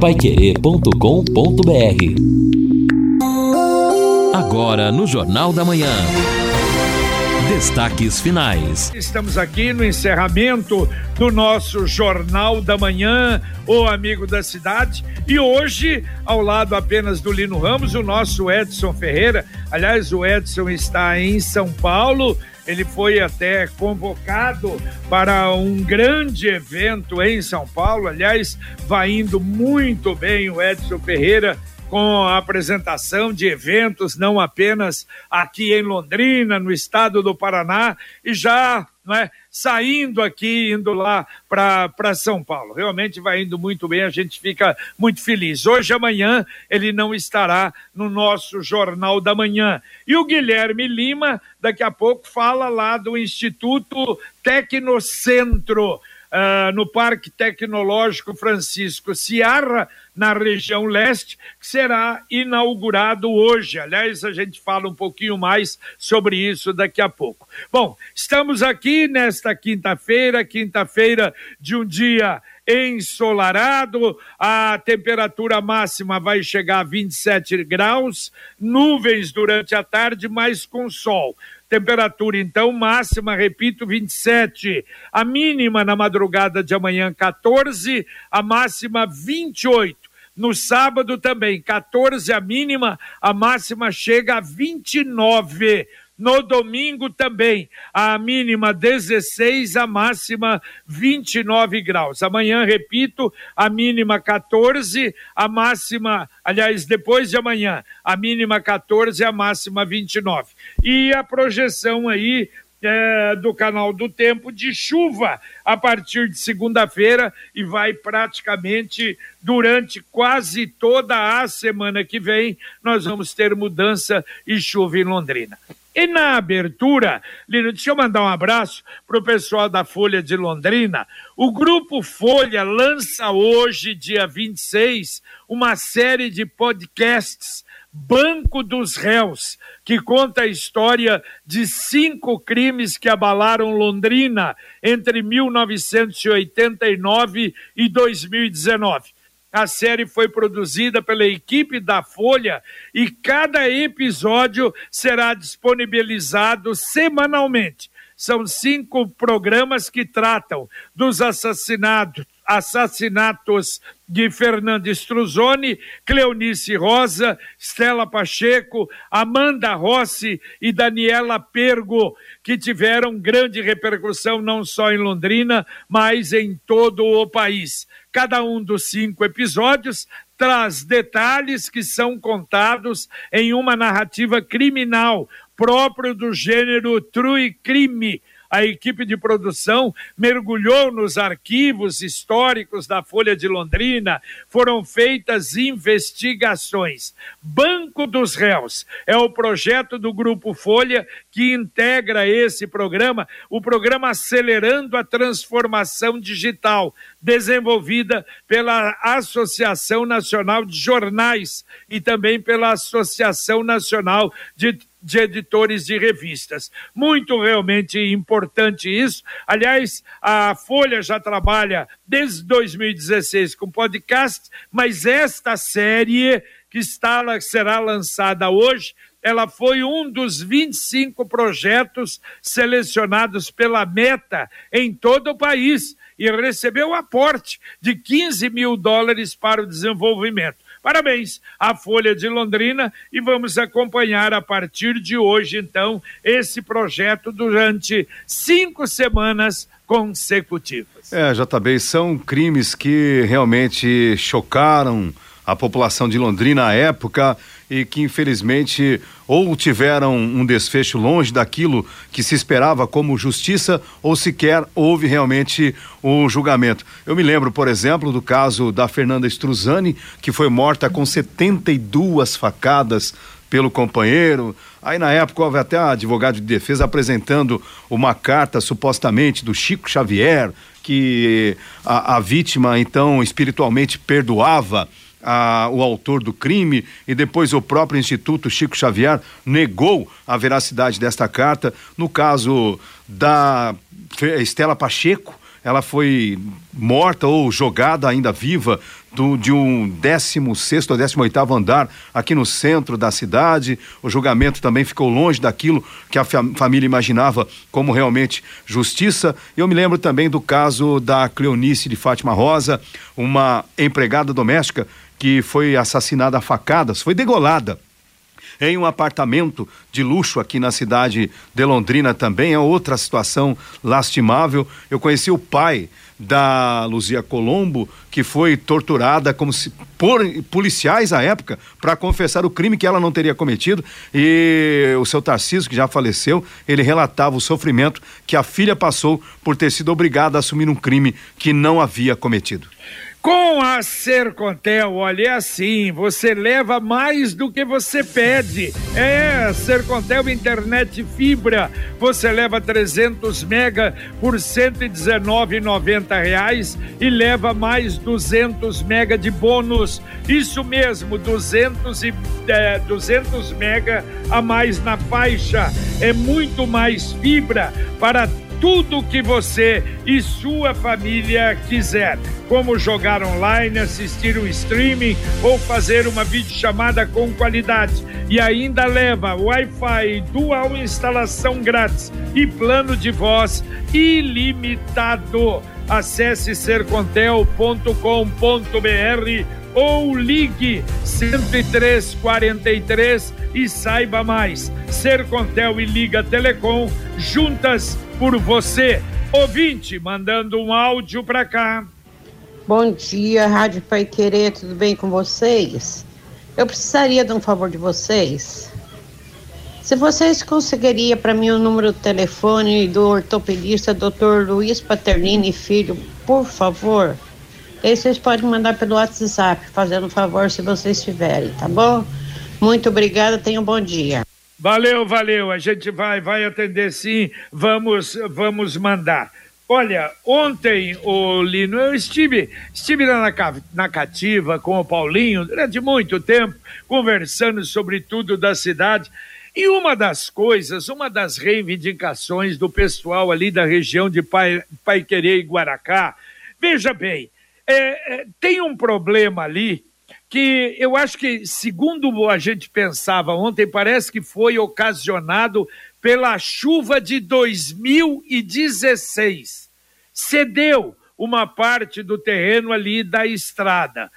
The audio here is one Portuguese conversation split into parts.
paiquerê.com.br Agora no Jornal da Manhã. Destaques finais. Estamos aqui no encerramento do nosso Jornal da Manhã, o Amigo da Cidade. E hoje, ao lado apenas do Lino Ramos, o nosso Edson Ferreira. Aliás, o Edson está em São Paulo. Ele foi até convocado para um grande evento em São Paulo. Aliás, vai indo muito bem o Edson Ferreira com a apresentação de eventos, não apenas aqui em Londrina, no estado do Paraná, e já é, saindo aqui, indo lá para São Paulo. Realmente vai indo muito bem, a gente fica muito feliz. Hoje, amanhã, ele não estará no nosso Jornal da Manhã. E o Guilherme Lima, daqui a pouco, fala lá do Instituto Tecnocentro uh, no Parque Tecnológico Francisco Ciarra, na região leste, que será inaugurado hoje. Aliás, a gente fala um pouquinho mais sobre isso daqui a pouco. Bom, estamos aqui nesta quinta-feira, quinta-feira de um dia ensolarado, a temperatura máxima vai chegar a 27 graus, nuvens durante a tarde, mas com sol. Temperatura, então, máxima, repito, 27. A mínima na madrugada de amanhã, 14. A máxima, 28. No sábado também, 14 a mínima, a máxima chega a 29. No domingo também, a mínima 16, a máxima 29 graus. Amanhã, repito, a mínima 14, a máxima, aliás, depois de amanhã, a mínima 14, a máxima 29. E a projeção aí é, do canal do tempo de chuva a partir de segunda-feira e vai praticamente durante quase toda a semana que vem. Nós vamos ter mudança e chuva em Londrina. E na abertura, Lino, deixa eu mandar um abraço para o pessoal da Folha de Londrina. O Grupo Folha lança hoje, dia 26, uma série de podcasts Banco dos Réus, que conta a história de cinco crimes que abalaram Londrina entre 1989 e 2019. A série foi produzida pela equipe da Folha e cada episódio será disponibilizado semanalmente. São cinco programas que tratam dos assassinatos, assassinatos de Fernando Struzoni, Cleonice Rosa, Stella Pacheco, Amanda Rossi e Daniela Pergo, que tiveram grande repercussão não só em Londrina, mas em todo o país. Cada um dos cinco episódios traz detalhes que são contados em uma narrativa criminal próprio do gênero true crime a equipe de produção mergulhou nos arquivos históricos da Folha de Londrina, foram feitas investigações. Banco dos Réus é o projeto do Grupo Folha que integra esse programa, o programa Acelerando a Transformação Digital, desenvolvida pela Associação Nacional de Jornais e também pela Associação Nacional de de editores de revistas. Muito realmente importante isso. Aliás, a Folha já trabalha desde 2016 com podcast, mas esta série que está, será lançada hoje, ela foi um dos 25 projetos selecionados pela Meta em todo o país e recebeu aporte de 15 mil dólares para o desenvolvimento. Parabéns à Folha de Londrina e vamos acompanhar a partir de hoje, então, esse projeto durante cinco semanas consecutivas. É, JB, são crimes que realmente chocaram a população de Londrina à época e que infelizmente ou tiveram um desfecho longe daquilo que se esperava como justiça ou sequer houve realmente um julgamento. Eu me lembro, por exemplo, do caso da Fernanda Struzani, que foi morta com 72 facadas pelo companheiro. Aí na época houve até advogado de defesa apresentando uma carta supostamente do Chico Xavier que a, a vítima então espiritualmente perdoava a, o autor do crime e depois o próprio Instituto Chico Xavier negou a veracidade desta carta. No caso da Estela Pacheco, ela foi morta ou jogada ainda viva do, de um 16 ou 18 andar aqui no centro da cidade. O julgamento também ficou longe daquilo que a família imaginava como realmente justiça. Eu me lembro também do caso da Cleonice de Fátima Rosa, uma empregada doméstica que foi assassinada a facadas, foi degolada em um apartamento de luxo aqui na cidade de Londrina também. É outra situação lastimável. Eu conheci o pai da Luzia Colombo, que foi torturada como se por policiais à época para confessar o crime que ela não teria cometido. E o seu Tarcísio, que já faleceu, ele relatava o sofrimento que a filha passou por ter sido obrigada a assumir um crime que não havia cometido. Com a Sercontel, olha, é assim, você leva mais do que você pede. É, Sercontel Internet Fibra, você leva 300 mega por 119,90 reais e leva mais 200 mega de bônus. Isso mesmo, 200 e é, 200 mega a mais na faixa. É muito mais fibra para tudo que você e sua família quiser, como jogar online, assistir um streaming ou fazer uma videochamada com qualidade. E ainda leva Wi-Fi, dual instalação grátis e plano de voz ilimitado. Acesse sercontel.com.br ou ligue 10343 e saiba mais. Sercontel e Liga Telecom juntas por você. Ouvinte, mandando um áudio para cá. Bom dia, Rádio Pai Querer, tudo bem com vocês? Eu precisaria de um favor de vocês. Se vocês conseguiriam para mim o número do telefone do ortopedista Dr. Luiz Paternini Filho, por favor. Aí vocês podem mandar pelo WhatsApp, fazendo um favor se vocês tiverem, tá bom? Muito obrigada, tenham um bom dia. Valeu, valeu. A gente vai, vai atender sim. Vamos, vamos mandar. Olha, ontem, o Lino, eu estive, estive lá na, na cativa com o Paulinho durante muito tempo, conversando sobre tudo da cidade. E uma das coisas, uma das reivindicações do pessoal ali da região de Pai, Paiquerê e Guaracá, veja bem, é, é, tem um problema ali que eu acho que, segundo a gente pensava ontem, parece que foi ocasionado pela chuva de 2016. Cedeu uma parte do terreno ali da estrada.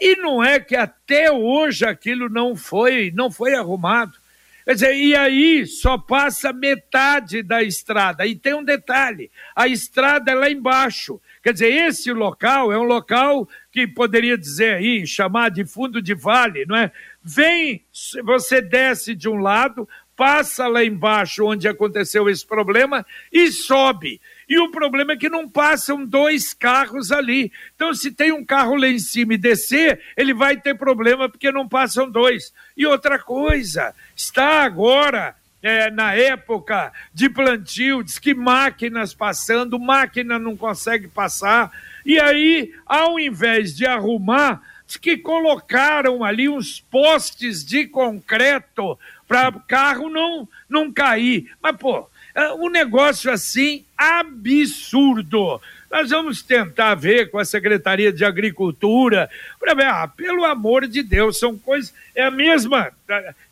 E não é que até hoje aquilo não foi, não foi arrumado. Quer dizer, e aí só passa metade da estrada. E tem um detalhe: a estrada é lá embaixo. Quer dizer, esse local é um local que poderia dizer aí, chamar de fundo de vale, não é? Vem, você desce de um lado, passa lá embaixo onde aconteceu esse problema e sobe. E o problema é que não passam dois carros ali. Então, se tem um carro lá em cima e descer, ele vai ter problema porque não passam dois. E outra coisa, está agora é, na época de plantio, diz que máquinas passando, máquina não consegue passar. E aí, ao invés de arrumar, diz que colocaram ali uns postes de concreto para o carro não, não cair. Mas, pô, é um negócio assim absurdo. Nós vamos tentar ver com a Secretaria de Agricultura, para ver, ah, pelo amor de Deus, são coisas, é a mesma,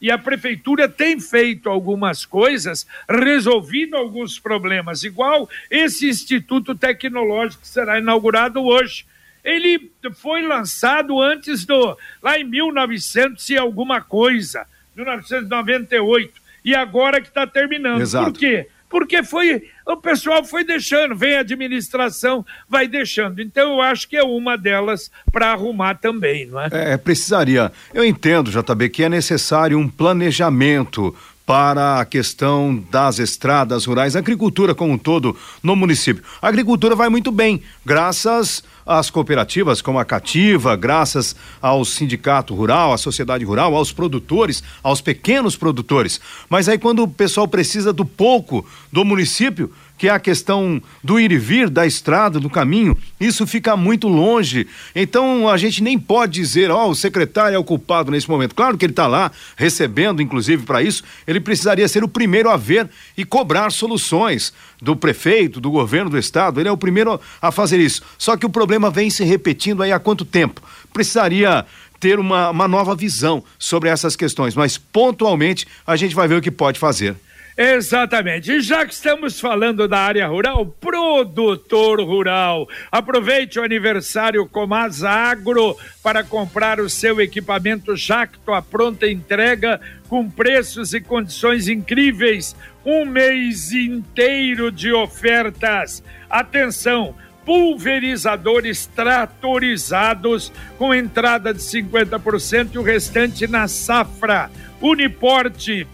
e a Prefeitura tem feito algumas coisas, resolvido alguns problemas, igual esse Instituto Tecnológico que será inaugurado hoje. Ele foi lançado antes do, lá em 1900 e alguma coisa, 1998, e agora que está terminando. Exato. Por quê? Porque foi o pessoal foi deixando, vem a administração, vai deixando. Então eu acho que é uma delas para arrumar também, não é? é? precisaria. Eu entendo, JB, que é necessário um planejamento para a questão das estradas rurais, agricultura como um todo no município. A agricultura vai muito bem, graças às cooperativas como a Cativa, graças ao sindicato rural, à sociedade rural, aos produtores, aos pequenos produtores. Mas aí quando o pessoal precisa do pouco do município, que é a questão do ir e vir da estrada, do caminho, isso fica muito longe. Então a gente nem pode dizer, ó, oh, o secretário é o culpado nesse momento. Claro que ele está lá recebendo, inclusive, para isso, ele precisaria ser o primeiro a ver e cobrar soluções do prefeito, do governo do estado. Ele é o primeiro a fazer isso. Só que o problema vem se repetindo aí há quanto tempo? Precisaria ter uma, uma nova visão sobre essas questões, mas pontualmente a gente vai ver o que pode fazer. Exatamente. E já que estamos falando da área rural, produtor rural, aproveite o aniversário Comasa Agro para comprar o seu equipamento Jacto à pronta entrega com preços e condições incríveis. Um mês inteiro de ofertas. Atenção! pulverizadores tratorizados com entrada de 50% e o restante na safra. Uniporte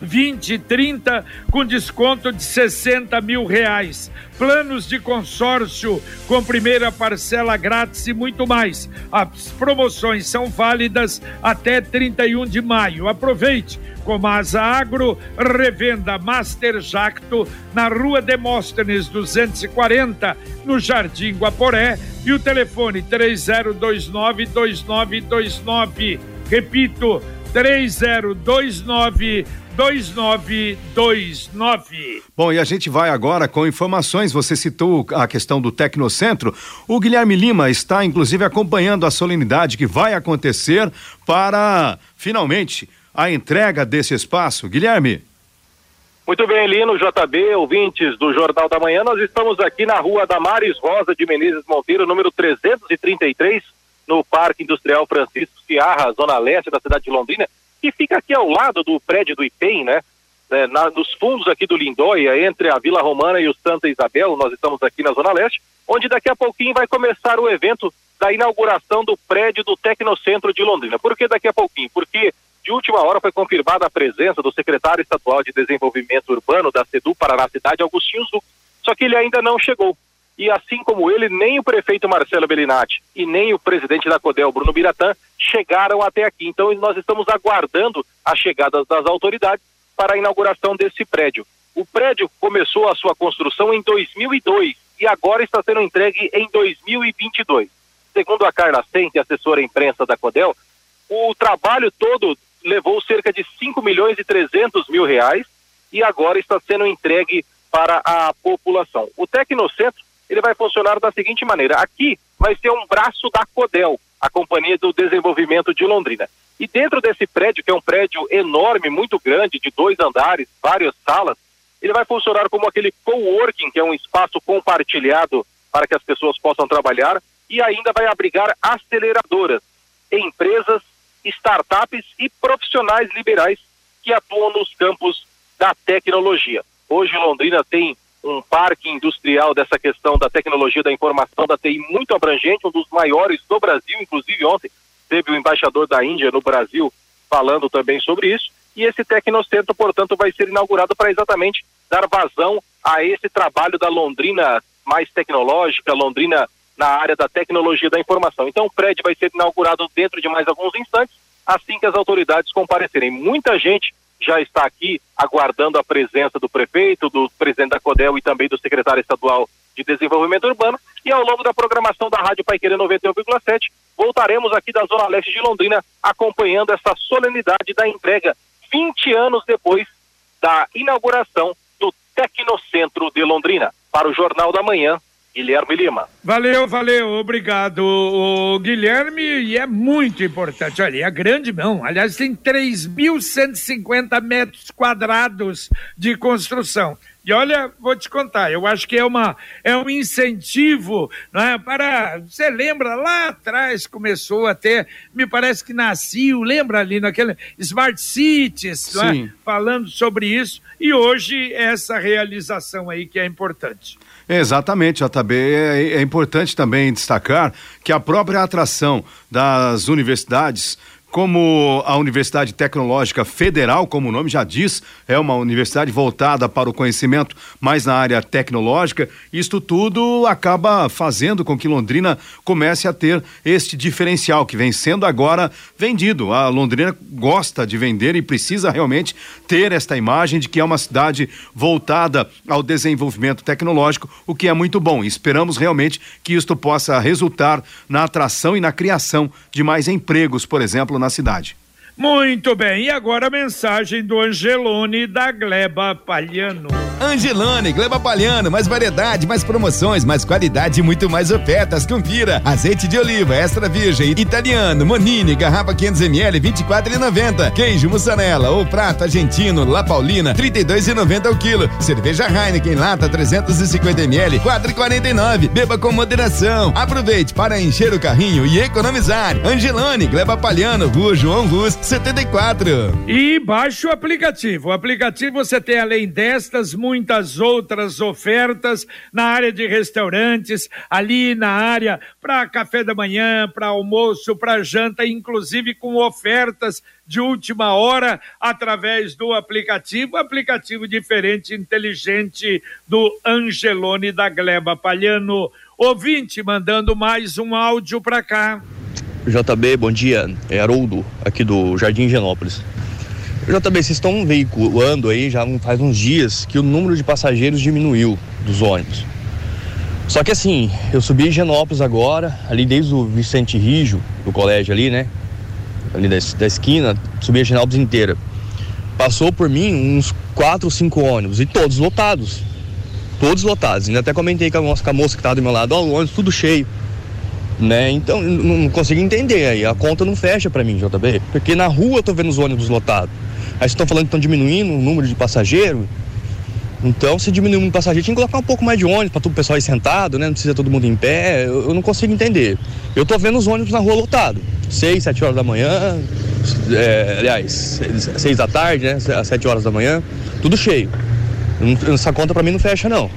20 e 30 com desconto de 60 mil reais. Planos de consórcio com primeira parcela grátis e muito mais. As promoções são válidas até 31 de maio. Aproveite! Comasa Agro, revenda Master Jacto na Rua Demóstenes 240, no Jardim Guaporé, e o telefone 3029 2929. Repito, 3029 2929. Bom, e a gente vai agora com informações. Você citou a questão do Tecnocentro. O Guilherme Lima está, inclusive, acompanhando a solenidade que vai acontecer para, finalmente, a entrega desse espaço. Guilherme. Muito bem, Lino, JB, ouvintes do Jornal da Manhã, nós estamos aqui na rua Damares Rosa de Menezes Monteiro, número 333, no Parque Industrial Francisco Ciarra, zona leste da cidade de Londrina que fica aqui ao lado do prédio do IPEM, né? É, na, nos fundos aqui do Lindóia, entre a Vila Romana e o Santa Isabel, nós estamos aqui na Zona Leste, onde daqui a pouquinho vai começar o evento da inauguração do prédio do Tecnocentro de Londrina. Por que daqui a pouquinho? Porque de última hora foi confirmada a presença do secretário estadual de Desenvolvimento Urbano da SEDU Paraná Cidade, Agostinho Zuc. Só que ele ainda não chegou. E assim como ele, nem o prefeito Marcelo Bellinati e nem o presidente da CODEL, Bruno Biratã, chegaram até aqui. Então nós estamos aguardando a chegada das autoridades para a inauguração desse prédio. O prédio começou a sua construção em 2002 e agora está sendo entregue em 2022. Segundo a Carla Sente, assessora imprensa da CODEL, o trabalho todo levou cerca de 5 milhões e 300 mil reais e agora está sendo entregue para a população. O Tecnocentro ele vai funcionar da seguinte maneira: aqui vai ser um braço da CODEL, a Companhia do Desenvolvimento de Londrina. E dentro desse prédio, que é um prédio enorme, muito grande, de dois andares, várias salas, ele vai funcionar como aquele coworking, que é um espaço compartilhado para que as pessoas possam trabalhar, e ainda vai abrigar aceleradoras, empresas, startups e profissionais liberais que atuam nos campos da tecnologia. Hoje Londrina tem um parque industrial dessa questão da tecnologia da informação da TI muito abrangente, um dos maiores do Brasil, inclusive ontem teve o embaixador da Índia no Brasil falando também sobre isso, e esse Tecnocentro, portanto, vai ser inaugurado para exatamente dar vazão a esse trabalho da Londrina mais tecnológica, Londrina na área da tecnologia da informação. Então o prédio vai ser inaugurado dentro de mais alguns instantes, assim que as autoridades comparecerem. Muita gente já está aqui aguardando a presença do prefeito, do presidente da CODEL e também do secretário estadual de Desenvolvimento Urbano. E ao longo da programação da Rádio Paiqueira 91,7, voltaremos aqui da Zona Leste de Londrina acompanhando essa solenidade da entrega 20 anos depois da inauguração do Tecnocentro de Londrina. Para o Jornal da Manhã, Guilherme Lima. Valeu, valeu, obrigado, o Guilherme, e é muito importante, olha, é grande não, aliás tem 3.150 metros quadrados de construção, e olha, vou te contar, eu acho que é, uma, é um incentivo não é, para. Você lembra lá atrás começou a ter, me parece que nasceu, lembra ali naquele Smart Cities, não é, falando sobre isso, e hoje essa realização aí que é importante. Exatamente, JB. É, é importante também destacar que a própria atração das universidades como a Universidade Tecnológica Federal, como o nome já diz, é uma universidade voltada para o conhecimento mais na área tecnológica. Isto tudo acaba fazendo com que Londrina comece a ter este diferencial que vem sendo agora vendido. A Londrina gosta de vender e precisa realmente ter esta imagem de que é uma cidade voltada ao desenvolvimento tecnológico, o que é muito bom. Esperamos realmente que isto possa resultar na atração e na criação de mais empregos, por exemplo, na cidade. Muito bem, e agora a mensagem do Angelone da Gleba Palhano. Angelone, Gleba Palhano, mais variedade, mais promoções, mais qualidade e muito mais ofertas. Confira. Azeite de oliva extra virgem, italiano, Monini, garrafa 500 ml, 24,90. Queijo mussarela ou prato argentino, La Paulina, 32,90 o quilo. Cerveja Heineken lata 350 ml, 4,49. Beba com moderação. Aproveite para encher o carrinho e economizar. Angelone, Gleba Palhano, Rua João Rus, 74. E baixe o aplicativo. O aplicativo você tem além destas muitas outras ofertas na área de restaurantes, ali na área para café da manhã, para almoço, para janta, inclusive com ofertas de última hora através do aplicativo, aplicativo diferente, inteligente do Angelone da Gleba Palhano. Ouvinte mandando mais um áudio para cá. JB, bom dia. É Haroldo, aqui do Jardim Genópolis. JB, vocês estão veiculando aí já faz uns dias que o número de passageiros diminuiu dos ônibus. Só que assim, eu subi em Genópolis agora, ali desde o Vicente Rijo, do colégio ali, né? Ali da, da esquina, subi a Genópolis inteira. Passou por mim uns quatro ou cinco ônibus e todos lotados. Todos lotados. Ainda até comentei com a moça, com a moça que estava do meu lado, ó, o ônibus tudo cheio né? Então não consigo entender aí, a conta não fecha para mim, JB, porque na rua eu tô vendo os ônibus lotados. Aí vocês estão falando que estão diminuindo o número de passageiros. Então, se diminuir o número de passageiros, tinha que colocar um pouco mais de ônibus para o pessoal ir sentado, né? Não precisa todo mundo em pé. Eu, eu, não consigo entender. Eu tô vendo os ônibus na rua lotados. Seis, sete horas da manhã, é, aliás, seis da tarde, né? Às sete horas da manhã, tudo cheio. Essa conta para mim não fecha, não.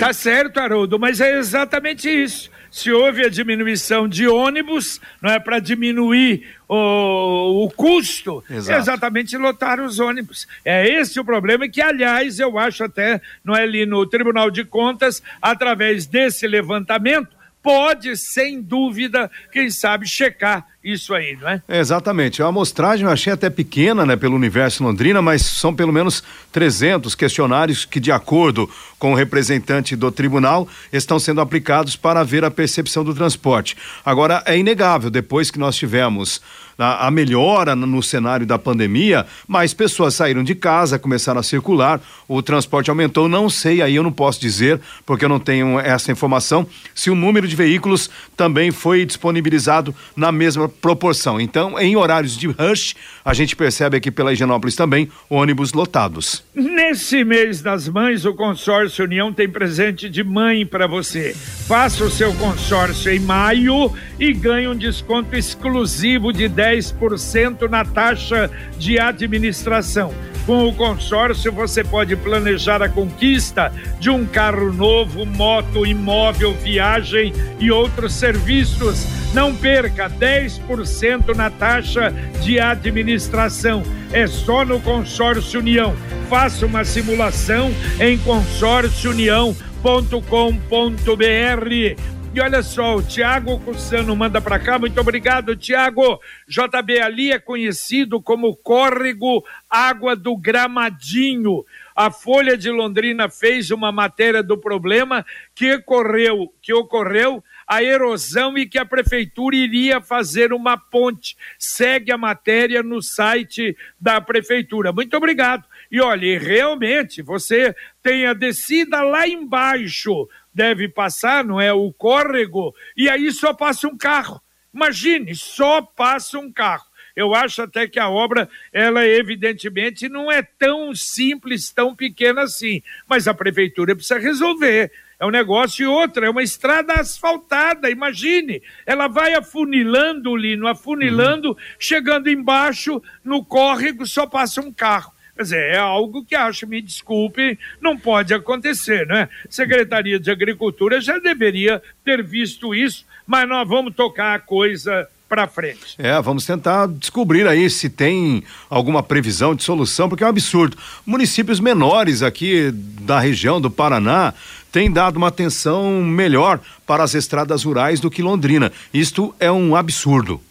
Tá certo, Haroldo, mas é exatamente isso. Se houve a diminuição de ônibus, não é para diminuir o, o custo, Exato. é exatamente lotar os ônibus. É esse o problema que, aliás, eu acho até, não é ali no Tribunal de Contas, através desse levantamento, pode, sem dúvida, quem sabe, checar isso aí, não é? é exatamente. A amostragem eu achei até pequena, né, pelo universo Londrina, mas são pelo menos 300 questionários que, de acordo com o representante do tribunal, estão sendo aplicados para ver a percepção do transporte. Agora, é inegável, depois que nós tivemos a, melhora no cenário da pandemia, mais pessoas saíram de casa, começaram a circular, o transporte aumentou. Não sei, aí eu não posso dizer, porque eu não tenho essa informação, se o número de veículos também foi disponibilizado na mesma proporção. Então, em horários de rush, a gente percebe aqui pela Higienópolis também ônibus lotados. Nesse mês das mães, o consórcio União tem presente de mãe para você. Faça o seu consórcio em maio e ganhe um desconto exclusivo de 10 10% na taxa de administração. Com o consórcio, você pode planejar a conquista de um carro novo, moto, imóvel, viagem e outros serviços. Não perca 10% na taxa de administração. É só no Consórcio União. Faça uma simulação em consórciounião.com.br. E olha só, o Tiago Cussano manda para cá. Muito obrigado, Tiago. JB ali é conhecido como Córrego Água do Gramadinho. A Folha de Londrina fez uma matéria do problema que ocorreu, que ocorreu a erosão e que a prefeitura iria fazer uma ponte. Segue a matéria no site da prefeitura. Muito obrigado. E olha, realmente você tem a descida lá embaixo deve passar, não é? O córrego, e aí só passa um carro. Imagine, só passa um carro. Eu acho até que a obra, ela evidentemente não é tão simples, tão pequena assim, mas a prefeitura precisa resolver. É um negócio e outra, é uma estrada asfaltada, imagine. Ela vai afunilando, Lino, afunilando, uhum. chegando embaixo, no córrego só passa um carro. Quer dizer, é algo que acho, me desculpe, não pode acontecer, né? Secretaria de Agricultura já deveria ter visto isso, mas nós vamos tocar a coisa para frente. É, vamos tentar descobrir aí se tem alguma previsão de solução, porque é um absurdo. Municípios menores aqui da região do Paraná têm dado uma atenção melhor para as estradas rurais do que Londrina. Isto é um absurdo.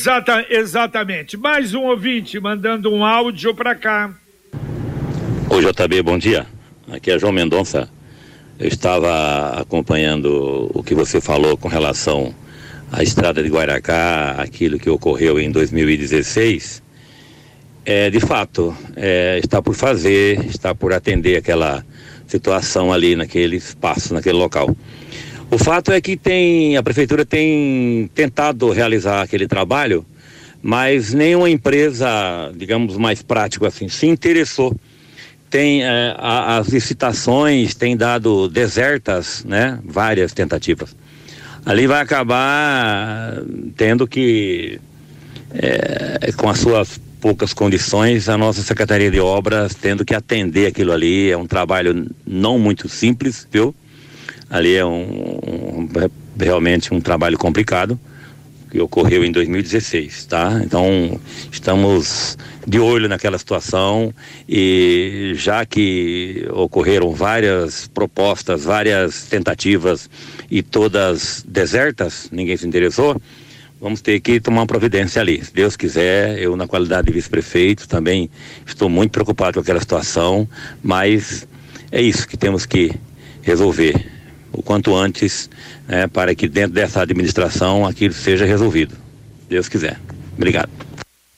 Exata, exatamente. Mais um ouvinte mandando um áudio para cá. Oi, JB, bom dia. Aqui é João Mendonça. Eu estava acompanhando o que você falou com relação à estrada de Guaracá, aquilo que ocorreu em 2016. É, de fato, é, está por fazer, está por atender aquela situação ali naquele espaço, naquele local. O fato é que tem a prefeitura tem tentado realizar aquele trabalho, mas nenhuma empresa, digamos mais prático assim, se interessou. Tem é, a, as licitações têm dado desertas, né? Várias tentativas. Ali vai acabar tendo que é, com as suas poucas condições, a nossa Secretaria de Obras tendo que atender aquilo ali. É um trabalho não muito simples, viu? Ali é um, um, realmente um trabalho complicado que ocorreu em 2016, tá? Então, estamos de olho naquela situação e já que ocorreram várias propostas, várias tentativas e todas desertas, ninguém se interessou, vamos ter que tomar uma providência ali. Se Deus quiser, eu na qualidade de vice-prefeito também estou muito preocupado com aquela situação, mas é isso que temos que resolver o quanto antes, né, para que dentro dessa administração aquilo seja resolvido. Deus quiser. Obrigado.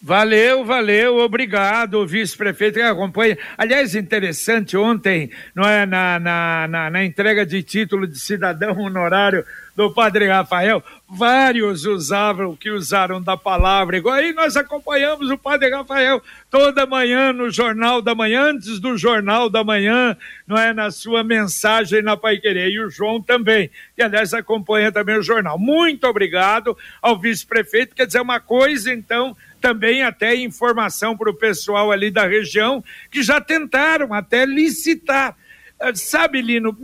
Valeu, valeu, obrigado, vice-prefeito que acompanha. Aliás, interessante, ontem, não é, na, na, na, na entrega de título de cidadão honorário do Padre Rafael, vários usavam que usaram da palavra. Aí nós acompanhamos o Padre Rafael toda manhã no Jornal da Manhã, antes do Jornal da Manhã, não é? Na sua mensagem na Pai Querer. E o João também, que aliás acompanha também o jornal. Muito obrigado ao vice-prefeito. Quer dizer, uma coisa, então, também até informação para o pessoal ali da região que já tentaram até licitar ah, sabe, Lino,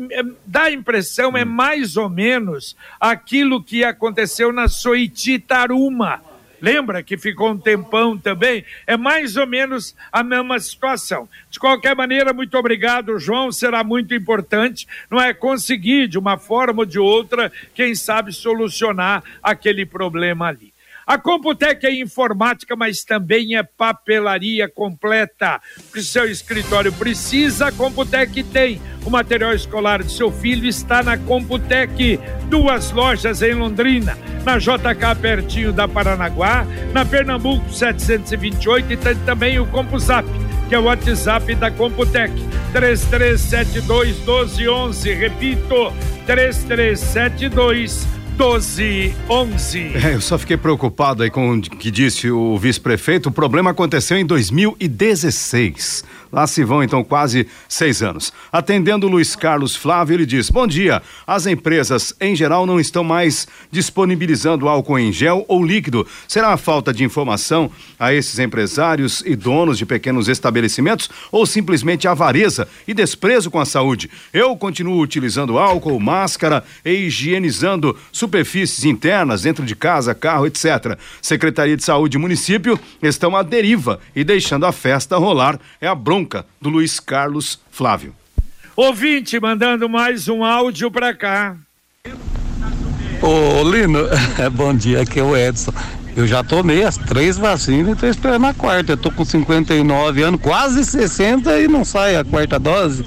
dá a impressão, é hum. mais ou menos aquilo que aconteceu na Soiti Taruma. Lembra que ficou um tempão também? É mais ou menos a mesma situação. De qualquer maneira, muito obrigado, João. Será muito importante, não é? Conseguir, de uma forma ou de outra, quem sabe solucionar aquele problema ali. A Computec é informática, mas também é papelaria completa. O que seu escritório precisa, a Computec tem. O material escolar de seu filho está na Computec. Duas lojas em Londrina, na JK pertinho da Paranaguá, na Pernambuco 728 e tem também o CompuZap, que é o WhatsApp da Computec. 3372 1211. Repito, 3372 1211. É, eu só fiquei preocupado aí com o que disse o vice-prefeito. O problema aconteceu em 2016. Lá se vão então quase seis anos. Atendendo Luiz Carlos Flávio, ele diz: Bom dia. As empresas em geral não estão mais disponibilizando álcool em gel ou líquido. Será a falta de informação a esses empresários e donos de pequenos estabelecimentos ou simplesmente avareza e desprezo com a saúde? Eu continuo utilizando álcool, máscara e higienizando superfícies internas dentro de casa, carro, etc. Secretaria de Saúde e município estão à deriva e deixando a festa rolar. É a bronca bronca do Luiz Carlos Flávio. Ouvinte mandando mais um áudio para cá. Ô Lino, bom dia, aqui é o Edson. Eu já tomei as três vacinas e estou esperando a quarta. Eu tô com 59 anos, quase 60 e não sai a quarta dose.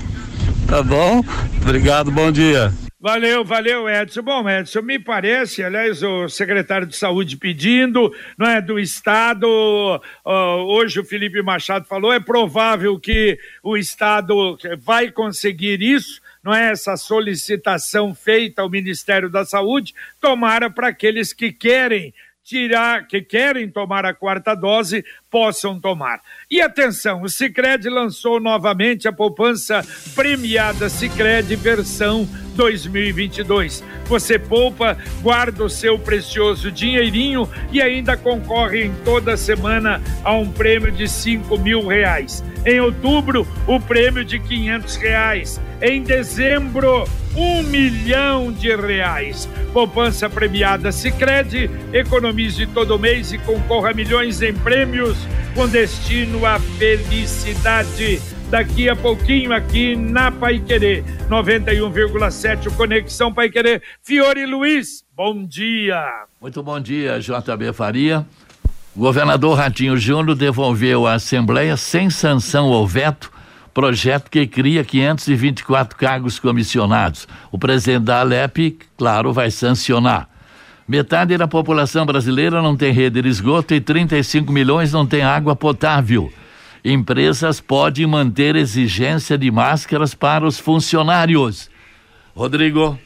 Tá bom? Obrigado, bom dia. Valeu, valeu, Edson. Bom, Edson, me parece, aliás, o secretário de Saúde pedindo, não é, do Estado, uh, hoje o Felipe Machado falou, é provável que o Estado vai conseguir isso, não é essa solicitação feita ao Ministério da Saúde, tomara para aqueles que querem tirar, que querem tomar a quarta dose, possam tomar. E atenção, o Sicredi lançou novamente a poupança premiada Sicredi versão 2022. Você poupa, guarda o seu precioso dinheirinho e ainda concorre em toda semana a um prêmio de cinco mil reais. Em outubro, o prêmio de quinhentos reais em dezembro, um milhão de reais. Poupança premiada Sicredi, economize todo mês e concorra a milhões em prêmios com destino à felicidade. Daqui a pouquinho aqui na Paiquerê, 91,7 o Conexão Paiquerê. Fiore Luiz, bom dia. Muito bom dia, JB Faria. O governador Ratinho Júnior devolveu à Assembleia sem sanção ou veto projeto que cria 524 cargos comissionados. O presidente da Alep, claro, vai sancionar. Metade da população brasileira não tem rede de esgoto e 35 milhões não tem água potável. Empresas podem manter exigência de máscaras para os funcionários. Rodrigo.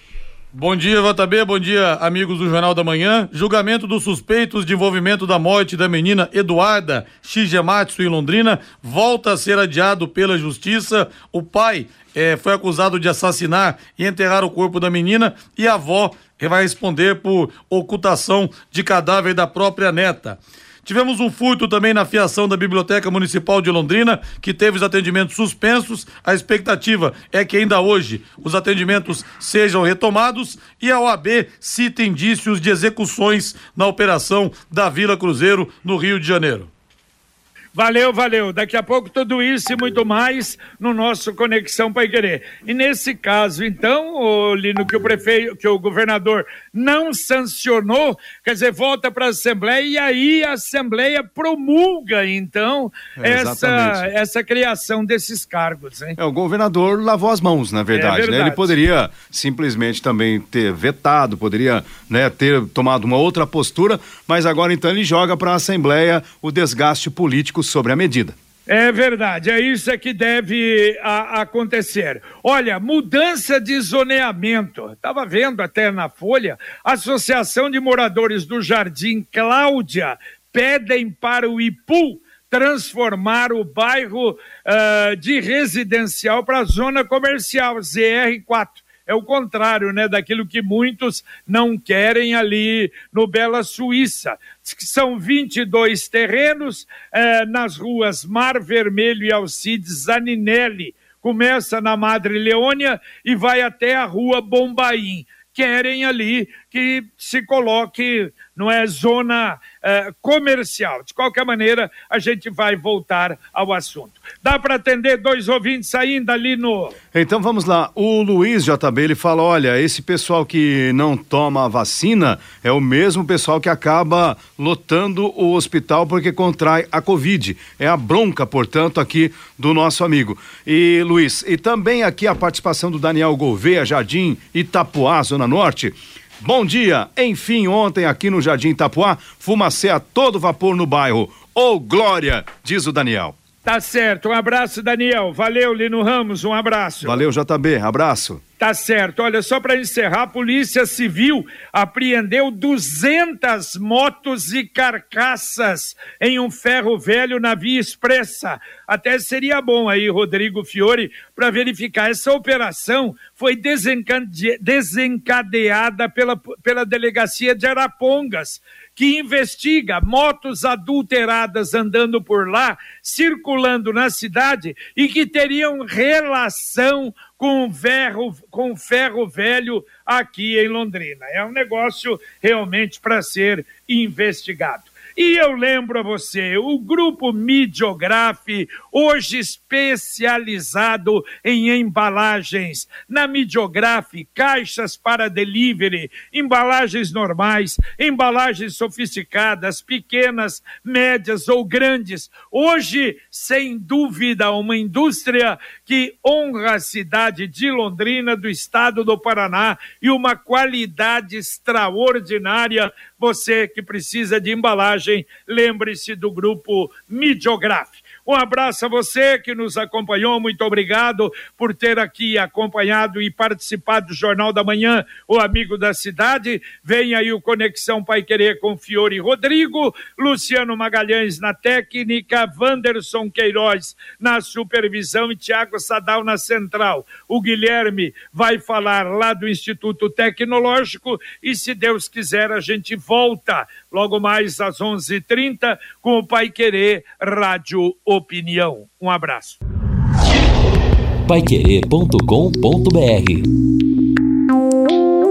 Bom dia, JB. Bom dia, amigos do Jornal da Manhã. Julgamento dos suspeitos de envolvimento da morte da menina Eduarda Shigematsu em Londrina volta a ser adiado pela justiça. O pai eh, foi acusado de assassinar e enterrar o corpo da menina e a avó vai responder por ocultação de cadáver da própria neta. Tivemos um furto também na fiação da Biblioteca Municipal de Londrina, que teve os atendimentos suspensos. A expectativa é que ainda hoje os atendimentos sejam retomados e a OAB cita indícios de execuções na operação da Vila Cruzeiro, no Rio de Janeiro. Valeu, valeu. Daqui a pouco tudo isso e muito mais no nosso Conexão Pai Querer. E nesse caso, então, o Lino, que o prefeito, que o governador não sancionou, quer dizer, volta para a Assembleia e aí a Assembleia promulga, então, é, essa, essa criação desses cargos. Hein? É, o governador lavou as mãos, na verdade. É verdade. Né? Ele poderia simplesmente também ter vetado, poderia né, ter tomado uma outra postura, mas agora então ele joga para a Assembleia o desgaste político sobre a medida. É verdade, é isso é que deve a, acontecer. Olha, mudança de zoneamento. Estava vendo até na Folha, Associação de Moradores do Jardim Cláudia pedem para o IPU transformar o bairro uh, de residencial para zona comercial, ZR4 é o contrário, né, daquilo que muitos não querem ali no Bela Suíça. São 22 terrenos eh, nas ruas Mar Vermelho e Alcides Zaninelli. Começa na Madre Leônia e vai até a rua Bombaim. Querem ali que se coloque, não é, zona eh, comercial. De qualquer maneira, a gente vai voltar ao assunto. Dá para atender dois ouvintes ainda ali no. Então vamos lá. O Luiz JB ele fala: olha, esse pessoal que não toma a vacina é o mesmo pessoal que acaba lotando o hospital porque contrai a Covid. É a bronca, portanto, aqui do nosso amigo. E Luiz, e também aqui a participação do Daniel Gouveia, Jardim Itapuá, Zona Norte. Bom dia! Enfim, ontem aqui no Jardim Itapuá, fumacê a todo vapor no bairro. Ô oh, glória! Diz o Daniel. Tá certo, um abraço, Daniel. Valeu, Lino Ramos, um abraço. Valeu, JB, abraço. Tá certo. Olha, só para encerrar, a Polícia Civil apreendeu 200 motos e carcaças em um ferro velho na Via Expressa. Até seria bom aí, Rodrigo Fiore, para verificar. Essa operação foi desencadeada pela, pela delegacia de Arapongas que investiga motos adulteradas andando por lá, circulando na cidade e que teriam relação com ferro, com ferro velho aqui em Londrina. É um negócio realmente para ser investigado. E eu lembro a você, o grupo Midiograf, hoje especializado em embalagens. Na Midiograf, caixas para delivery, embalagens normais, embalagens sofisticadas, pequenas, médias ou grandes. Hoje, sem dúvida, uma indústria que honra a cidade de Londrina, do estado do Paraná, e uma qualidade extraordinária você que precisa de embalagem, lembre-se do grupo Midiograf. Um abraço a você que nos acompanhou, muito obrigado por ter aqui acompanhado e participado do Jornal da Manhã, o Amigo da Cidade. Vem aí o Conexão Pai Querer com Fiore Rodrigo, Luciano Magalhães na técnica, Wanderson Queiroz na supervisão e Tiago Sadal na central. O Guilherme vai falar lá do Instituto Tecnológico e, se Deus quiser, a gente volta logo mais às 11:30 com o Pai Querer Rádio Opinião. Um abraço. paiquerê.com.br